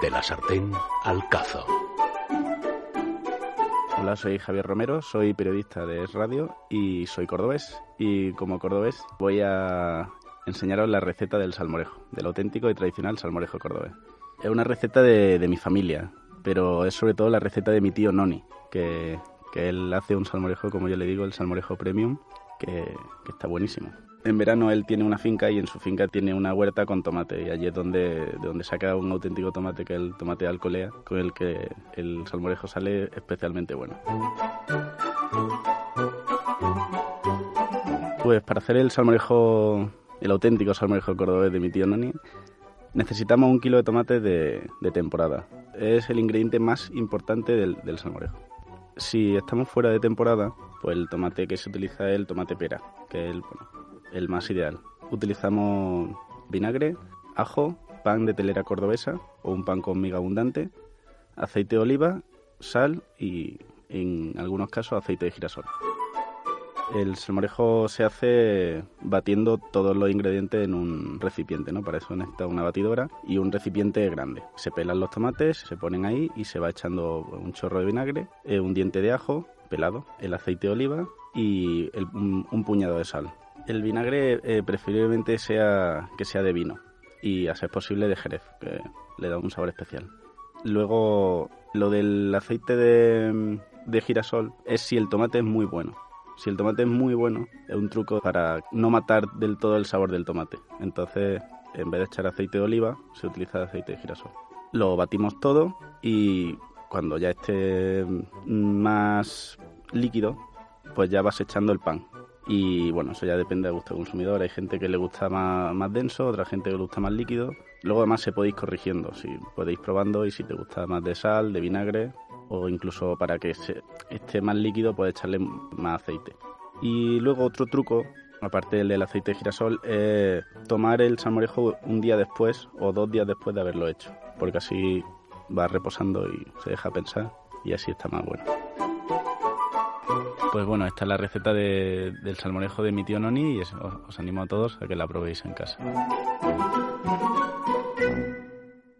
De la sartén al cazo. Hola, soy Javier Romero, soy periodista de Es Radio y soy cordobés. Y como cordobés voy a enseñaros la receta del salmorejo, del auténtico y tradicional salmorejo cordobés. Es una receta de, de mi familia, pero es sobre todo la receta de mi tío Noni, que, que él hace un salmorejo, como yo le digo, el salmorejo premium, que, que está buenísimo. En verano él tiene una finca y en su finca tiene una huerta con tomate y allí es donde, de donde saca un auténtico tomate que es el tomate de alcolea con el que el salmorejo sale especialmente bueno. Pues para hacer el salmorejo, el auténtico salmorejo cordobés de mi tío Nani, necesitamos un kilo de tomate de, de temporada. Es el ingrediente más importante del, del salmorejo. Si estamos fuera de temporada, pues el tomate que se utiliza es el tomate pera, que es el, bueno, el más ideal. Utilizamos vinagre, ajo, pan de telera cordobesa o un pan con miga abundante, aceite de oliva, sal y en algunos casos aceite de girasol. El salmorejo se hace batiendo todos los ingredientes en un recipiente, ¿no? Para eso necesita una batidora y un recipiente grande. Se pelan los tomates, se ponen ahí y se va echando un chorro de vinagre, eh, un diente de ajo pelado, el aceite de oliva y un puñado de sal. El vinagre eh, preferiblemente sea que sea de vino y a ser posible de jerez, que le da un sabor especial. Luego, lo del aceite de, de girasol es si el tomate es muy bueno. Si el tomate es muy bueno, es un truco para no matar del todo el sabor del tomate. Entonces, en vez de echar aceite de oliva, se utiliza aceite de girasol. Lo batimos todo y cuando ya esté más líquido, pues ya vas echando el pan. Y bueno, eso ya depende del gusto del consumidor. Hay gente que le gusta más, más denso, otra gente que le gusta más líquido. Luego además se podéis corrigiendo, si podéis probando y si te gusta más de sal, de vinagre o incluso para que esté más líquido puedes echarle más aceite. Y luego otro truco, aparte del del aceite de girasol, es tomar el salmorejo un día después o dos días después de haberlo hecho, porque así va reposando y se deja pensar y así está más bueno. Pues bueno, esta es la receta de- del salmorejo de mi tío Noni y os, os animo a todos a que la probéis en casa.